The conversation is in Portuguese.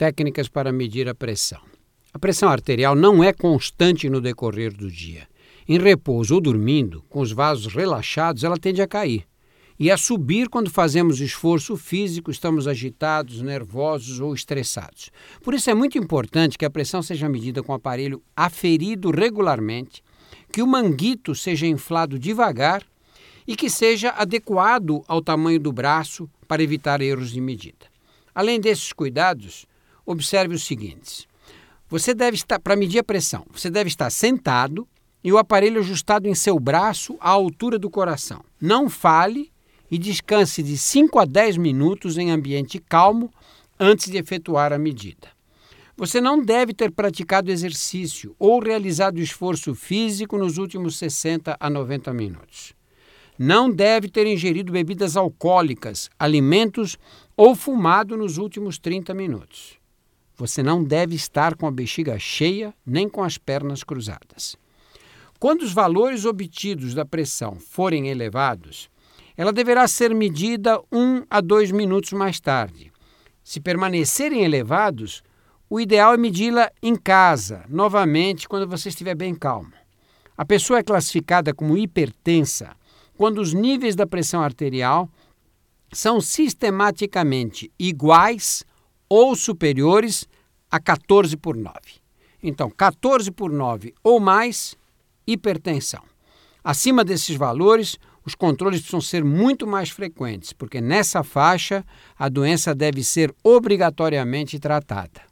Técnicas para medir a pressão. A pressão arterial não é constante no decorrer do dia. Em repouso ou dormindo, com os vasos relaxados, ela tende a cair e a subir quando fazemos esforço físico, estamos agitados, nervosos ou estressados. Por isso é muito importante que a pressão seja medida com o aparelho aferido regularmente, que o manguito seja inflado devagar e que seja adequado ao tamanho do braço para evitar erros de medida. Além desses cuidados, observe os seguintes. Você deve estar, para medir a pressão, você deve estar sentado e o aparelho ajustado em seu braço à altura do coração. Não fale e descanse de 5 a 10 minutos em ambiente calmo antes de efetuar a medida. Você não deve ter praticado exercício ou realizado esforço físico nos últimos 60 a 90 minutos. Não deve ter ingerido bebidas alcoólicas, alimentos ou fumado nos últimos 30 minutos. Você não deve estar com a bexiga cheia nem com as pernas cruzadas. Quando os valores obtidos da pressão forem elevados, ela deverá ser medida um a dois minutos mais tarde. Se permanecerem elevados, o ideal é medi-la em casa, novamente, quando você estiver bem calmo. A pessoa é classificada como hipertensa quando os níveis da pressão arterial são sistematicamente iguais ou superiores a 14 por 9. Então, 14 por 9 ou mais, hipertensão. Acima desses valores, os controles precisam ser muito mais frequentes, porque nessa faixa a doença deve ser obrigatoriamente tratada.